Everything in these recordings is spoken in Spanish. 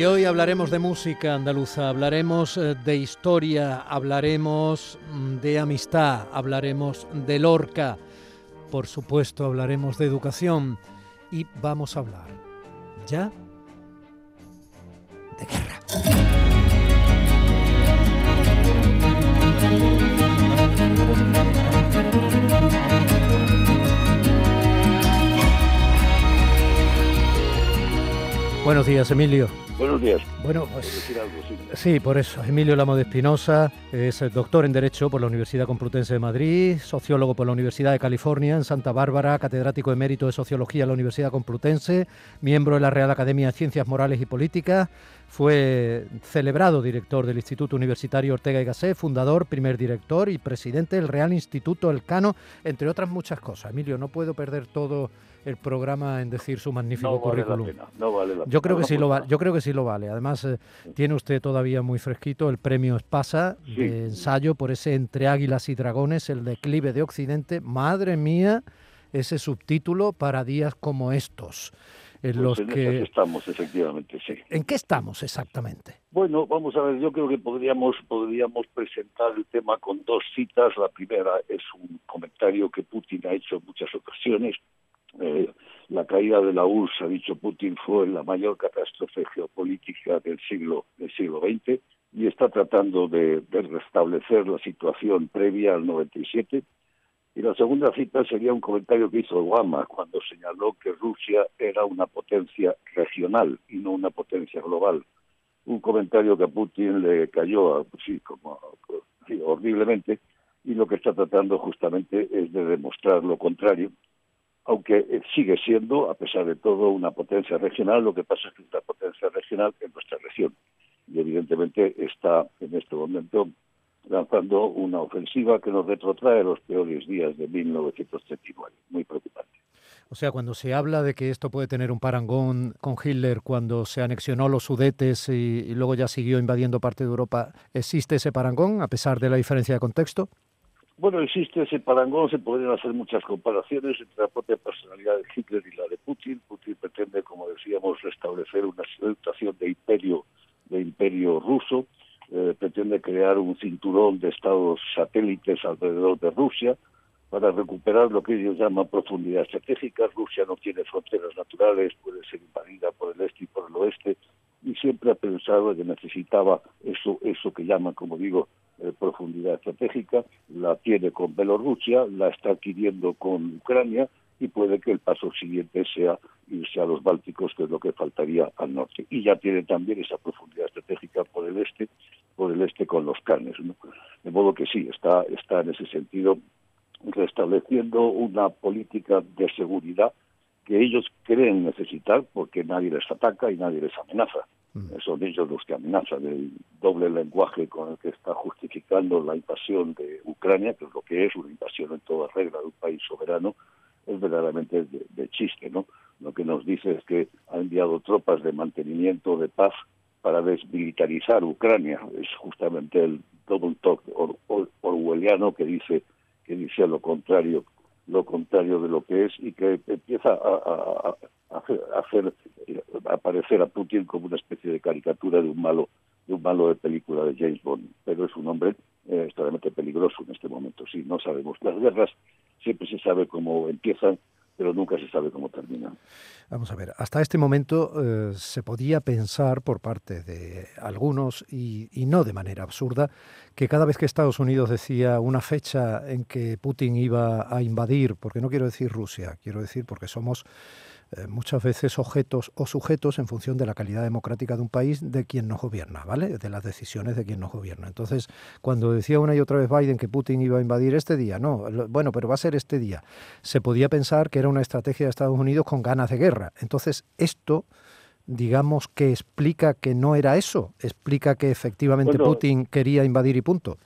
Y hoy hablaremos de música andaluza, hablaremos eh, de historia, hablaremos mm, de amistad, hablaremos de Lorca, por supuesto hablaremos de educación y vamos a hablar ya Buenos días, Emilio. Buenos días. Bueno, pues decir algo, sí. sí, por eso. Emilio Lamo de Espinosa es doctor en Derecho por la Universidad Complutense de Madrid, sociólogo por la Universidad de California en Santa Bárbara, catedrático emérito de Sociología en la Universidad Complutense, miembro de la Real Academia de Ciencias Morales y Políticas, fue celebrado director del Instituto Universitario Ortega y Gasset, fundador, primer director y presidente del Real Instituto Elcano, entre otras muchas cosas. Emilio, no puedo perder todo el programa en decir su magnífico No vale la currículum. pena. No vale la Yo creo que sí lo vale. Yo creo que sí lo vale. Además eh, tiene usted todavía muy fresquito el premio Espasa Sí. de ensayo por ese entre águilas y dragones, el declive de Occidente. Madre mía, ese subtítulo para días como estos, en Pues los en que estamos, efectivamente, sí. ¿En qué estamos exactamente? Bueno, vamos a ver, yo creo que podríamos, podríamos presentar el tema con dos citas. La primera es un comentario que Putin ha hecho en muchas ocasiones. Eh, la caída de la URSS, ha dicho Putin, fue la mayor catástrofe geopolítica del siglo, del siglo XX y está tratando de, de restablecer la situación previa al 97. Y la segunda cita sería un comentario que hizo Obama cuando señaló que Rusia era una potencia regional y no una potencia global. Un comentario que a Putin le cayó como, sí, horriblemente y lo que está tratando justamente es de demostrar lo contrario, aunque eh, sigue siendo, a pesar de todo, una potencia regional, lo que pasa es que es una potencia regional en nuestra región. Y evidentemente está en este momento lanzando una ofensiva que nos retrotrae a los peores días de 1939. Muy preocupante. O sea, cuando se habla de que esto puede tener un parangón con Hitler cuando se anexionó los Sudetes y, y luego ya siguió invadiendo parte de Europa, ¿existe ese parangón a pesar de la diferencia de contexto? Bueno, existe ese parangón, se podrían hacer muchas comparaciones entre la propia personalidad de Hitler y la de Putin. Putin pretende, como decíamos, restablecer una situación de imperio, de imperio ruso, eh, pretende crear un cinturón de estados satélites alrededor de Rusia para recuperar lo que ellos llaman profundidad estratégica. Rusia no tiene fronteras naturales, puede ser invadida por el este y por el oeste, y siempre ha pensado que necesitaba eso, eso que llaman, como digo, eh, profundidad estratégica, la tiene con Bielorrusia, la está adquiriendo con Ucrania y puede que el paso siguiente sea irse a los Bálticos, que es lo que faltaría al norte. Y ya tiene también esa profundidad estratégica por el este, por el este con los canes. ¿no? De modo que sí, está, está en ese sentido restableciendo una política de seguridad que ellos creen necesitar porque nadie les ataca y nadie les amenaza. Son ellos los que amenazan. El doble lenguaje con el que está justificando la invasión de Ucrania, que es lo que es una invasión en toda regla de un país soberano, es verdaderamente de, de chiste, ¿no? Lo que nos dice es que ha enviado tropas de mantenimiento de paz para desmilitarizar Ucrania. Es justamente el double talk or, or, orwelliano que dice que dice lo contrario lo contrario de lo que es y que empieza a, hacer, hacer aparecer a Putin como una especie de caricatura de un malo de un malo de película de James Bond pero es un hombre eh, extremadamente peligroso en este momento sí no sabemos las guerras siempre se sabe cómo empiezan pero nunca se sabe cómo terminan. Vamos a ver, hasta este momento eh, se podía pensar por parte de algunos, y, no de manera absurda, que cada vez que Estados Unidos decía una fecha en que Putin iba a invadir, porque no quiero decir Rusia, quiero decir porque somos eh, muchas veces objetos o sujetos en función de la calidad democrática de un país de quien nos gobierna, ¿vale? De las decisiones de quien nos gobierna. Entonces, cuando decía una y otra vez Biden que Putin iba a invadir este día, no, bueno, pero va a ser este día, se podía pensar que era una estrategia de Estados Unidos con ganas de guerra. Entonces, esto digamos que explica que no era eso, explica que efectivamente Putin quería invadir y punto.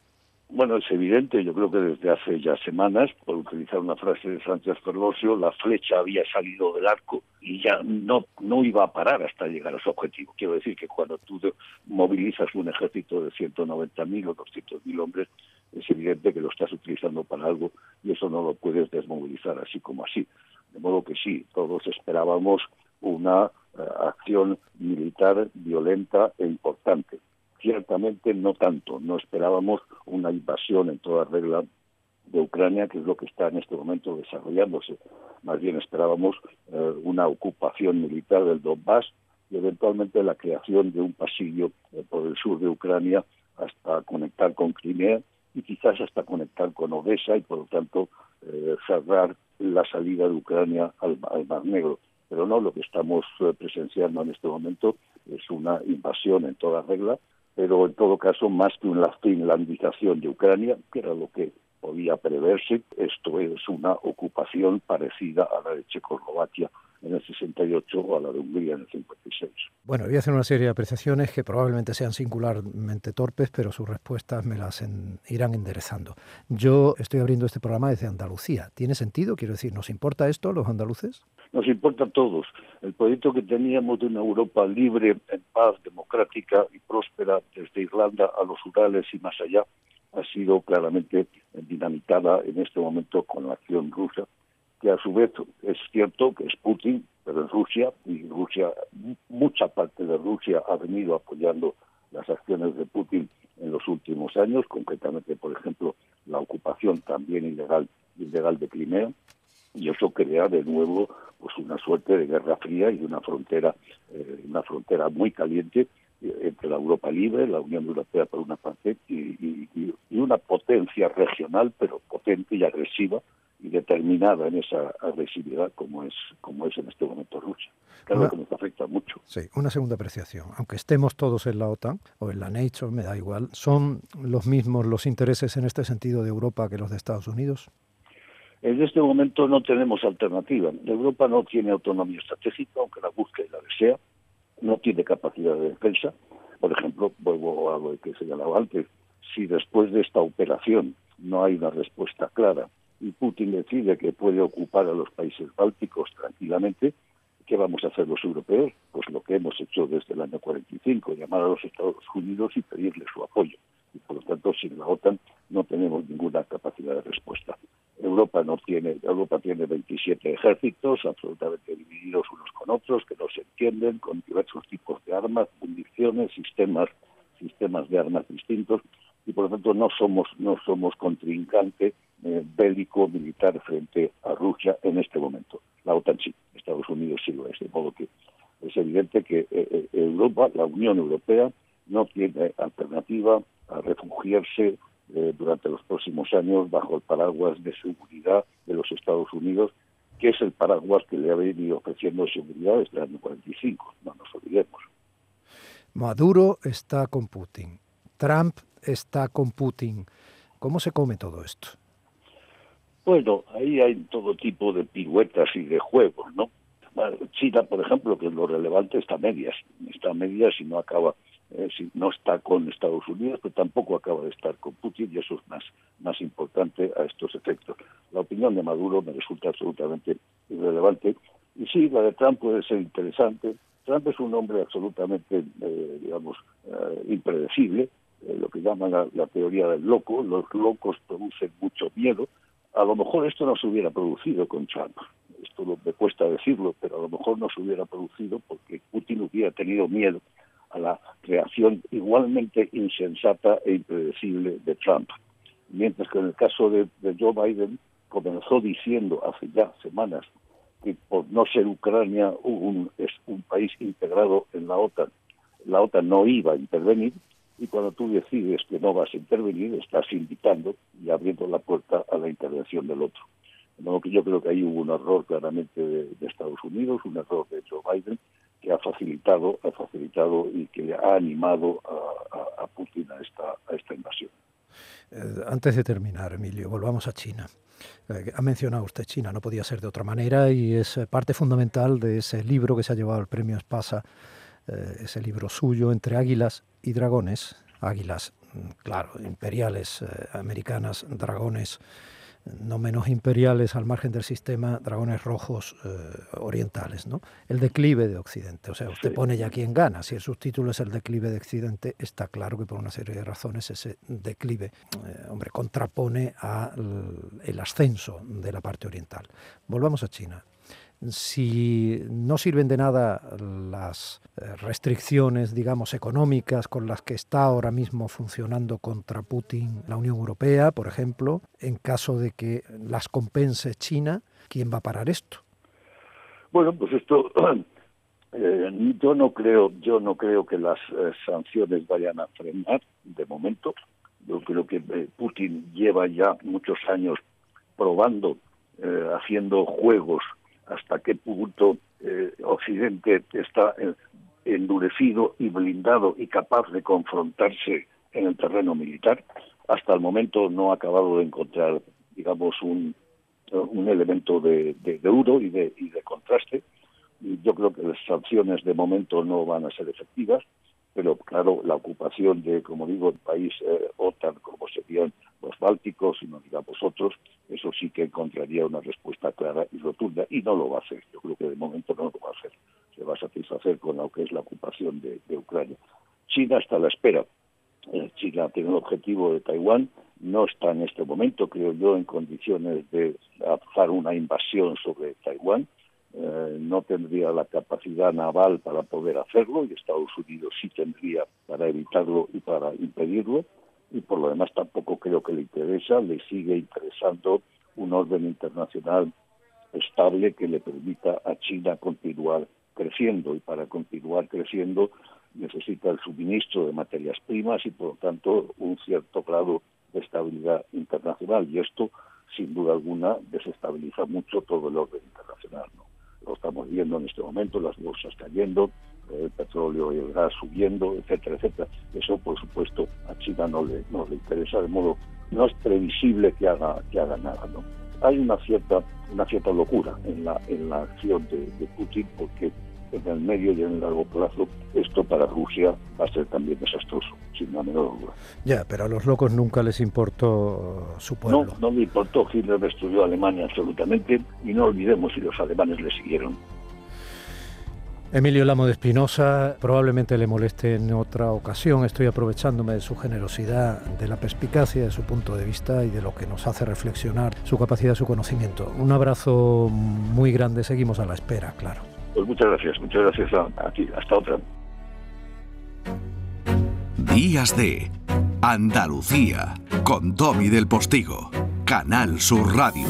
Bueno, es evidente, yo creo que desde hace ya semanas, por utilizar una frase de Sánchez Ferlosio, la flecha había salido del arco y ya no, no iba a parar hasta llegar a su objetivo. Quiero decir que cuando tú movilizas un ejército de 190.000 o 200.000 hombres, es evidente que lo estás utilizando para algo y eso no lo puedes desmovilizar así como así. De modo que sí, todos esperábamos una eh, acción militar violenta e importante ciertamente no tanto. No esperábamos una invasión en toda regla de Ucrania, que es lo que está en este momento desarrollándose. Más bien esperábamos eh, una ocupación militar del Donbass y eventualmente la creación de un pasillo eh, por el sur de Ucrania hasta conectar con Crimea y quizás hasta conectar con Odessa y por lo tanto eh, cerrar la salida de Ucrania al, al Mar Negro. Pero no, lo que estamos presenciando en este momento es una invasión en toda regla pero en todo caso, más que una finlandización de Ucrania, que era lo que podía preverse, esto es una ocupación parecida a la de Checoslovaquia en el 68 o a la de Hungría en el 56. Bueno, voy a hacer una serie de apreciaciones que probablemente sean singularmente torpes, pero sus respuestas me las irán enderezando. Yo estoy abriendo este programa desde Andalucía. ¿Tiene sentido? Quiero decir, ¿nos importa esto a los andaluces? Nos importa a todos. El proyecto que teníamos de una Europa libre, en paz, democrática y próspera, desde Irlanda a los Urales y más allá, ha sido claramente dinamitada en este momento con la acción rusa que a su vez es cierto que es Putin, pero es Rusia, y Rusia, mucha parte de Rusia ha venido apoyando las acciones de Putin en los últimos años, concretamente, por ejemplo, la ocupación también ilegal, ilegal de Crimea, y eso crea de nuevo pues una suerte de guerra fría y una frontera, eh, una frontera muy caliente eh, entre la Europa libre, la Unión Europea por una parte, y, y una potencia regional, pero potente y agresiva, y determinada en esa agresividad como es como es en este momento Rusia. Claro que nos afecta mucho. Sí, una segunda apreciación. Aunque estemos todos en la OTAN o en la NATO, me da igual, ¿son los mismos los intereses en este sentido de Europa que los de Estados Unidos? En este momento no tenemos alternativa. Europa no tiene autonomía estratégica, aunque la busque y la desea. No tiene capacidad de defensa. Por ejemplo, vuelvo a lo que señalaba antes, si después de esta operación no hay una respuesta clara y Putin decide que puede ocupar a los países bálticos tranquilamente, ¿qué vamos a hacer los europeos? Pues lo que hemos hecho desde el año 45, llamar a los Estados Unidos y pedirle su apoyo. Y por lo tanto, sin la OTAN no tenemos ninguna capacidad de respuesta. Europa no tiene, Europa tiene 27 ejércitos absolutamente divididos unos con otros, que no se entienden, con diversos tipos de armas, municiones, sistemas, sistemas de armas distintos, y por lo tanto no somos, no somos contrincante eh, bélico militar frente a Rusia en este momento. La OTAN sí, Estados Unidos sí lo es, de modo que es evidente que eh, eh, Europa, la Unión Europea, no tiene alternativa a refugiarse durante los próximos años bajo el paraguas de seguridad de los Estados Unidos, que es el paraguas que le ha venido ofreciendo seguridad desde el año 45, no nos olvidemos. Maduro está con Putin, Trump está con Putin. ¿Cómo se come todo esto? Bueno, ahí hay todo tipo de piruetas y de juegos, ¿no? China, por ejemplo, que es lo relevante, está a medias. Está a medias y no acaba, eh, no está con Estados Unidos, pero tampoco acaba de estar con Putin y eso es más, más importante a estos efectos. La opinión de Maduro me resulta absolutamente irrelevante. Y sí, la de Trump puede ser interesante. Trump es un hombre absolutamente, eh, digamos, eh, impredecible, lo que llaman la, la teoría del loco. Los locos producen mucho miedo a lo mejor esto no se hubiera producido con Trump. Esto me cuesta decirlo, pero a lo mejor no se hubiera producido porque Putin hubiera tenido miedo a la creación igualmente insensata e impredecible de Trump. Mientras que en el caso de, Joe Biden comenzó diciendo hace ya semanas que por no ser Ucrania un, es un país integrado en la OTAN, la OTAN no iba a intervenir, y cuando tú decides que no vas a intervenir, estás invitando y abriendo la puerta a la intervención del otro. yo creo que ahí hubo un error claramente de, Estados Unidos, un error de Joe Biden, que ha facilitado, ha facilitado y que ha animado a, Putin a esta, a esta invasión. Eh, antes de terminar, Emilio, volvamos a China. Eh, ha mencionado usted China, no podía ser de otra manera y es eh, parte fundamental de ese libro que se ha llevado el premio Espasa, ese libro suyo, Entre Águilas y Dragones. Águilas, mm, claro, imperiales, americanas, dragones no menos imperiales al margen del sistema, dragones rojos eh, orientales, ¿no? El declive de Occidente. O sea, usted pone ya quién gana. Si el subtítulo es el declive de Occidente, está claro que por una serie de razones ese declive, eh, hombre, contrapone al el ascenso de la parte oriental. Volvamos a China si no sirven de nada las eh, restricciones, digamos, económicas con las que está ahora mismo funcionando contra Putin la Unión Europea, por ejemplo, en caso de que las compense China, ¿quién va a parar esto? Bueno, pues esto eh, yo no creo, yo no creo que las eh, sanciones vayan a frenar de momento. Yo creo que Putin lleva ya muchos años probando, haciendo juegos hasta qué punto eh, Occidente está eh, endurecido y blindado y capaz de confrontarse en el terreno militar. Hasta el momento no ha acabado de encontrar, digamos, un, un elemento de, de, euro y de, y de contraste. Yo creo que las sanciones de momento no van a ser efectivas pero claro, la ocupación de, como digo, el país eh, OTAN, como serían los bálticos y no digamos otros, eso sí que encontraría una respuesta clara y rotunda, y no lo va a hacer. Yo creo que de momento no lo va a hacer. Se va a satisfacer con lo que es la ocupación de, Ucrania. China está a la espera. Eh, China tiene el objetivo de Taiwán, no está en este momento, creo yo, en condiciones de hacer una invasión sobre Taiwán eh, no tendría la capacidad naval para poder hacerlo y Estados Unidos sí tendría para evitarlo y para impedirlo y por lo demás tampoco creo que le interesa, le sigue interesando un orden internacional estable que le permita a China continuar creciendo y para continuar creciendo necesita el suministro de materias primas y por lo tanto un cierto grado de estabilidad internacional y esto sin duda alguna desestabiliza mucho todo el orden internacional. Lo estamos viendo en este momento, las bolsas cayendo, el petróleo y el gas subiendo, etcétera, etcétera. Eso, por supuesto, a China no le, no le interesa, de modo no es previsible que haga, que haga nada. Hay una cierta, una cierta locura en la, en la acción de Putin porque en el medio y en el largo plazo, esto para Rusia va a ser también desastroso, sin la menor duda. Ya, pero a los locos nunca les importó su pueblo. No, no le importó. Hitler destruyó Alemania absolutamente y no olvidemos si los alemanes le siguieron. Emilio Lamo de Espinosa, probablemente le moleste en otra ocasión. Estoy aprovechándome de su generosidad, de la perspicacia de su punto de vista y de lo que nos hace reflexionar, su capacidad, su conocimiento. Un abrazo muy grande, seguimos a la espera, claro. Pues muchas gracias, muchas gracias a. Hasta otra. Días de Andalucía con Domi del Postigo, Canal Sur Radio.